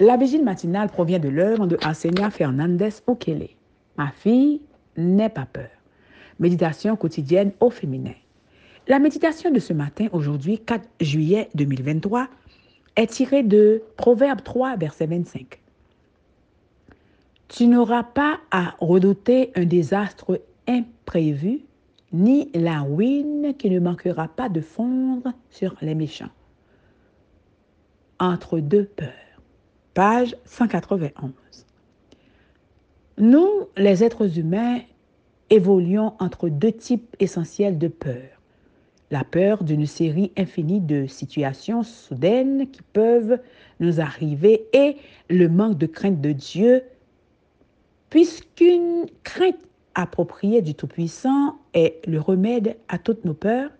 La vigile matinale provient de l'œuvre de Enseignant Fernandez Okele. Ma fille, n'aie pas peur. Méditation quotidienne au féminin. La méditation de ce matin, aujourd'hui, 4 juillet 2023, est tirée de Proverbe 3, verset 25. Tu n'auras pas à redouter un désastre imprévu, ni la ruine qui ne manquera pas de fondre sur les méchants. Entre deux peurs page 191. Nous, les êtres humains, évoluons entre deux types essentiels de peur. La peur d'une série infinie de situations soudaines qui peuvent nous arriver et le manque de crainte de Dieu, puisqu'une crainte appropriée du Tout-Puissant est le remède à toutes nos peurs,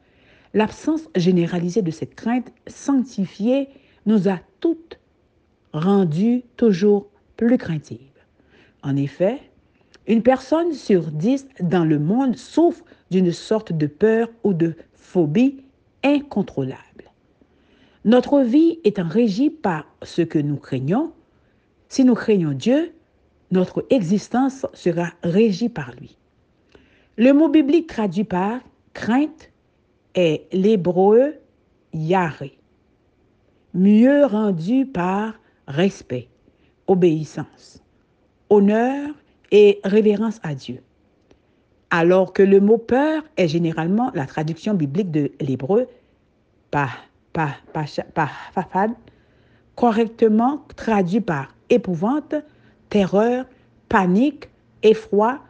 l'absence généralisée de cette crainte sanctifiée nous a toutes rendue toujours plus craintive. En effet, une personne sur dix dans le monde souffre d'une sorte de peur ou de phobie incontrôlable. Notre vie étant régie par ce que nous craignons, si nous craignons Dieu, notre existence sera régie par lui. Le mot biblique traduit par crainte est l'hébreu yaré, mieux rendu par respect, obéissance, honneur et révérence à Dieu. Alors que le mot peur est généralement la traduction biblique de l'hébreu pa, pa, pa, correctement traduit par épouvante, terreur, panique, effroi,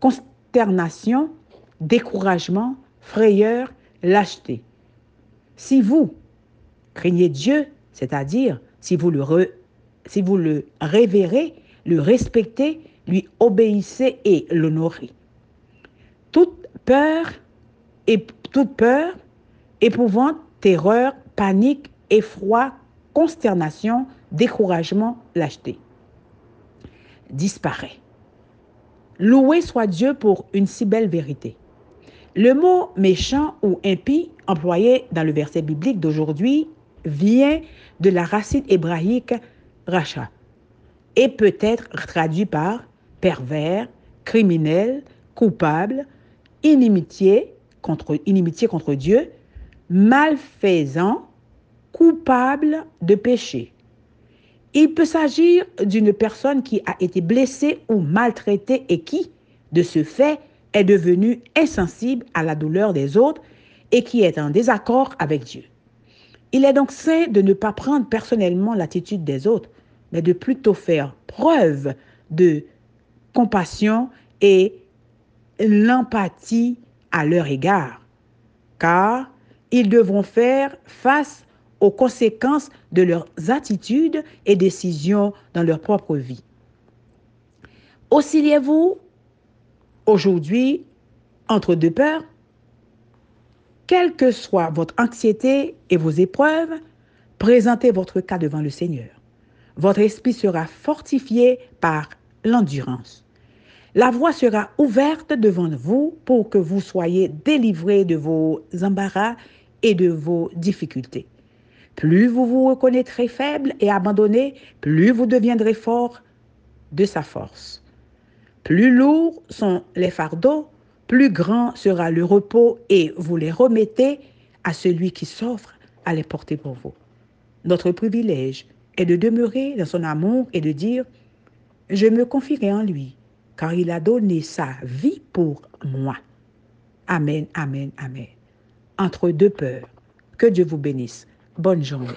consternation, découragement, frayeur, lâcheté. Si vous craignez Dieu, c'est-à-dire si vous le, si vous le révérez, le respectez, lui obéissez et l'honorez. Toute peur, et, toute peur, épouvante, terreur, panique, effroi, consternation, découragement, lâcheté disparaît. Loué soit Dieu pour une si belle vérité. Le mot méchant ou impie employé dans le verset biblique d'aujourd'hui vient de la racine hébraïque racha et peut être traduit par pervers, criminel, coupable, inimitié contre, inimitié contre Dieu, malfaisant, coupable de péché. Il peut s'agir d'une personne qui a été blessée ou maltraitée et qui, de ce fait, est devenue insensible à la douleur des autres et qui est en désaccord avec Dieu. Il est donc sain de ne pas prendre personnellement l'attitude des autres, mais de plutôt faire preuve de compassion et l'empathie à leur égard, car ils devront faire face aux conséquences de leurs attitudes et décisions dans leur propre vie. Oscillez-vous aujourd'hui entre deux peurs? Quelle que soit votre anxiété et vos épreuves, présentez votre cas devant le Seigneur. Votre esprit sera fortifié par l'endurance. La voie sera ouverte devant vous pour que vous soyez délivrés de vos embarras et de vos difficultés. Plus vous vous reconnaîtrez faible et abandonné, plus vous deviendrez fort de sa force. Plus lourds sont les fardeaux, plus grand sera le repos et vous les remettez à celui qui s'offre à les porter pour vous. Notre privilège est de demeurer dans son amour et de dire, je me confierai en lui, car il a donné sa vie pour moi. Amen, amen, amen. Entre deux peurs, que Dieu vous bénisse. Bonne journée.